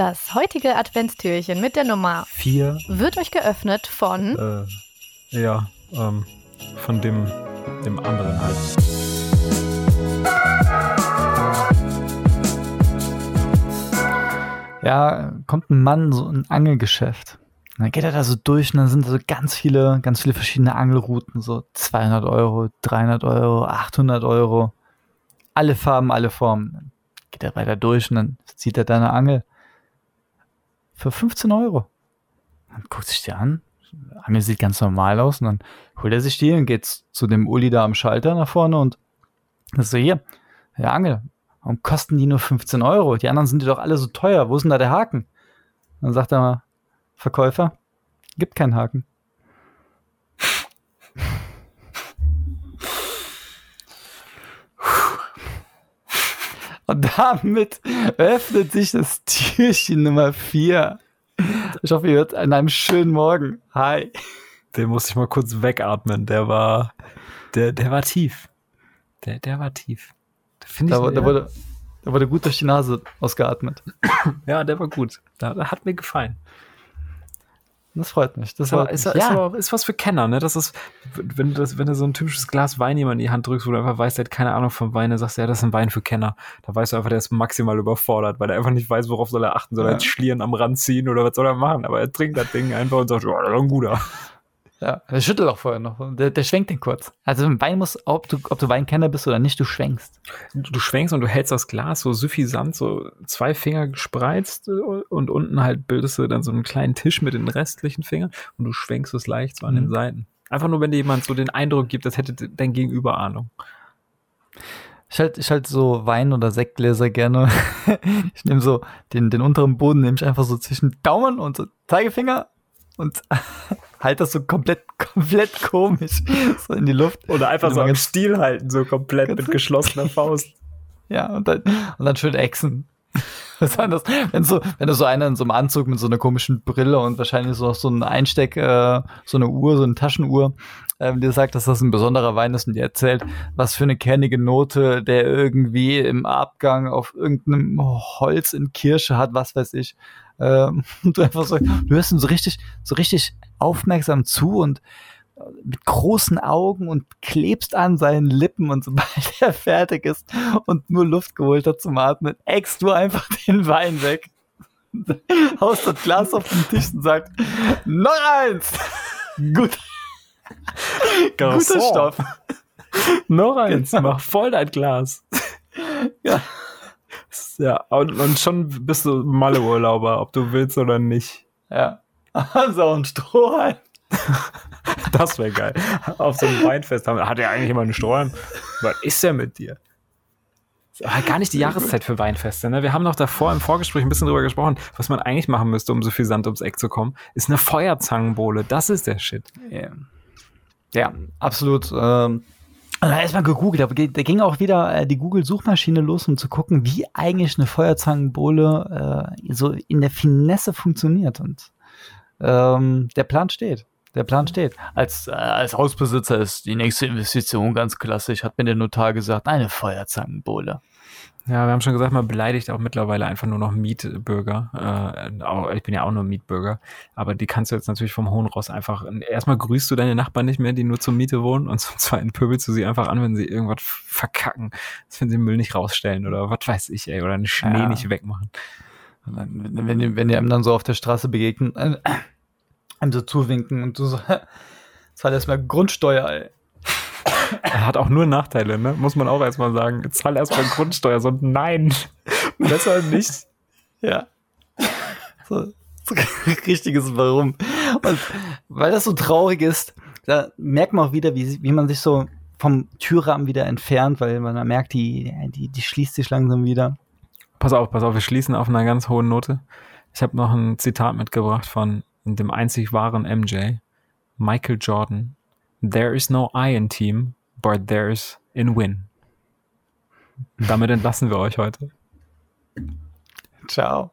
Das heutige Adventstürchen mit der Nummer Vier. wird euch geöffnet von Äh, ja, ähm, von dem, dem anderen halt. Ja, kommt ein Mann, so ein Angelgeschäft. Und dann geht er da so durch und dann sind da so ganz viele, ganz viele verschiedene Angelrouten, so 200 Euro, 300 Euro, 800 Euro. Alle Farben, alle Formen. Dann geht er weiter durch und dann zieht er da eine Angel für 15 Euro. Dann guckt sich die an. Angel sieht ganz normal aus und dann holt er sich die und geht zu dem Uli da am Schalter nach vorne und das so hier, der Angel, warum kosten die nur 15 Euro? Die anderen sind die doch alle so teuer. Wo ist denn da der Haken? Dann sagt er mal, Verkäufer, gibt keinen Haken. Und damit öffnet sich das Türchen Nummer 4. Ich hoffe, ihr hört an einem schönen Morgen. Hi. Den musste ich mal kurz wegatmen. Der war, der, der war tief. Der, der war tief. Da finde ich, Da, da, ja, wurde, da wurde gut durch die Nase ausgeatmet. ja, der war gut. Da, da hat mir gefallen. Das freut mich. Das Ist freut ist, ist, aber, ist was für Kenner, ne? Das ist, wenn du, das, wenn du so ein typisches Glas Wein jemand in die Hand drückst, wo du einfach weißt, der hat keine Ahnung vom Wein, dann sagst du, ja, das ist ein Wein für Kenner. Da weißt du einfach, der ist maximal überfordert, weil er einfach nicht weiß, worauf soll er achten. Soll er Ja. jetzt Schlieren am Rand ziehen oder was soll er machen? Aber er trinkt das Ding einfach und sagt, ja, das ist ein guter. Ja, der schüttelt auch vorher noch. Der, der schwenkt den kurz. Also ein Wein muss, ob du, ob du Weinkenner bist oder nicht, du schwenkst. Du, du schwenkst und du hältst das Glas so suffisant, so zwei Finger gespreizt und unten halt bildest du dann so einen kleinen Tisch mit den restlichen Fingern und du schwenkst es leicht so an den Mhm. Seiten. Einfach nur, wenn dir jemand so den Eindruck gibt, das hätte dein Gegenüber Ahnung. Ich halt, ich halt so Wein- oder Sektgläser gerne. Ich nehme so den, den unteren Boden, nehme ich einfach so zwischen Daumen und so Zeigefinger und halt das so komplett, komplett komisch so in die Luft. Oder einfach so am Stiel halten, so komplett mit geschlossener Faust. Ja, und dann, und dann schön exen. Was war das? Wenn so, wenn du so einer in so einem Anzug mit so einer komischen Brille und wahrscheinlich so noch so ein Einsteck, äh, so eine Uhr, so eine Taschenuhr, ähm, dir sagt, dass das ein besonderer Wein ist und dir erzählt, was für eine kernige Note der irgendwie im Abgang auf irgendeinem Holz in Kirsche hat, was weiß ich. Ähm, und du einfach so, du hörst ihm so richtig, so richtig aufmerksam zu und äh, mit großen Augen und klebst an seinen Lippen und sobald er fertig ist und nur Luft geholt hat zum Atmen, eckst du einfach den Wein weg. Haust das Glas auf den Tisch und sagt, noch eins! Gut, guter. Stoff. Noch eins, mach voll dein Glas. Ja. Ja, und, und schon bist du Malle-Urlauber, ob du willst oder nicht. Ja. Also ein Strohhalm. Das wäre geil. Auf so einem Weinfest haben, hat er eigentlich immer einen Strohhalm? Was ist denn mit dir? Aber gar nicht die Jahreszeit für Weinfeste. Ne? Wir haben noch davor im Vorgespräch ein bisschen drüber gesprochen, was man eigentlich machen müsste, um so viel Sand ums Eck zu kommen, ist eine Feuerzangenbowle. Das ist der Shit. Ja, ja absolut. Ähm, also erstmal gegoogelt, aber da ging auch wieder äh, die Google-Suchmaschine los, um zu gucken, wie eigentlich eine Feuerzangenbowle äh, so in der Finesse funktioniert. Und ähm, der Plan steht. Der Plan steht. Als, äh, als Hausbesitzer ist die nächste Investition ganz klassisch, hat mir der Notar gesagt, eine Feuerzangenbowle. Ja, wir haben schon gesagt, man beleidigt auch mittlerweile einfach nur noch Mietbürger. Äh, auch, ich bin ja auch nur Mietbürger, aber die kannst du jetzt natürlich vom Hohen Ross einfach. Erstmal grüßt du deine Nachbarn nicht mehr, die nur zur Miete wohnen, und zum Zweiten pöbelst du sie einfach an, wenn sie irgendwas verkacken, wenn sie Müll nicht rausstellen oder was weiß ich, ey, oder einen Schnee Ja. nicht wegmachen. Wenn, wenn, die- wenn die einem dann so auf der Straße begegnen, äh, einem so zuwinken und du so, zahl erstmal Grundsteuer, ey. Er hat auch nur Nachteile, ne? Muss man auch erstmal sagen. Zahl erstmal Grundsteuer, so nein. Besser nicht. Ja. So, so richtiges Warum. Und weil das so traurig ist, da merkt man auch wieder, wie, wie man sich so vom Türrahmen wieder entfernt, weil man merkt, die, die, die schließt sich langsam wieder. Pass auf, pass auf, wir schließen auf einer ganz hohen Note. Ich habe noch ein Zitat mitgebracht von dem einzig wahren MJ, Michael Jordan. There is no I in team, but there's in win. Damit entlassen wir euch heute. Ciao.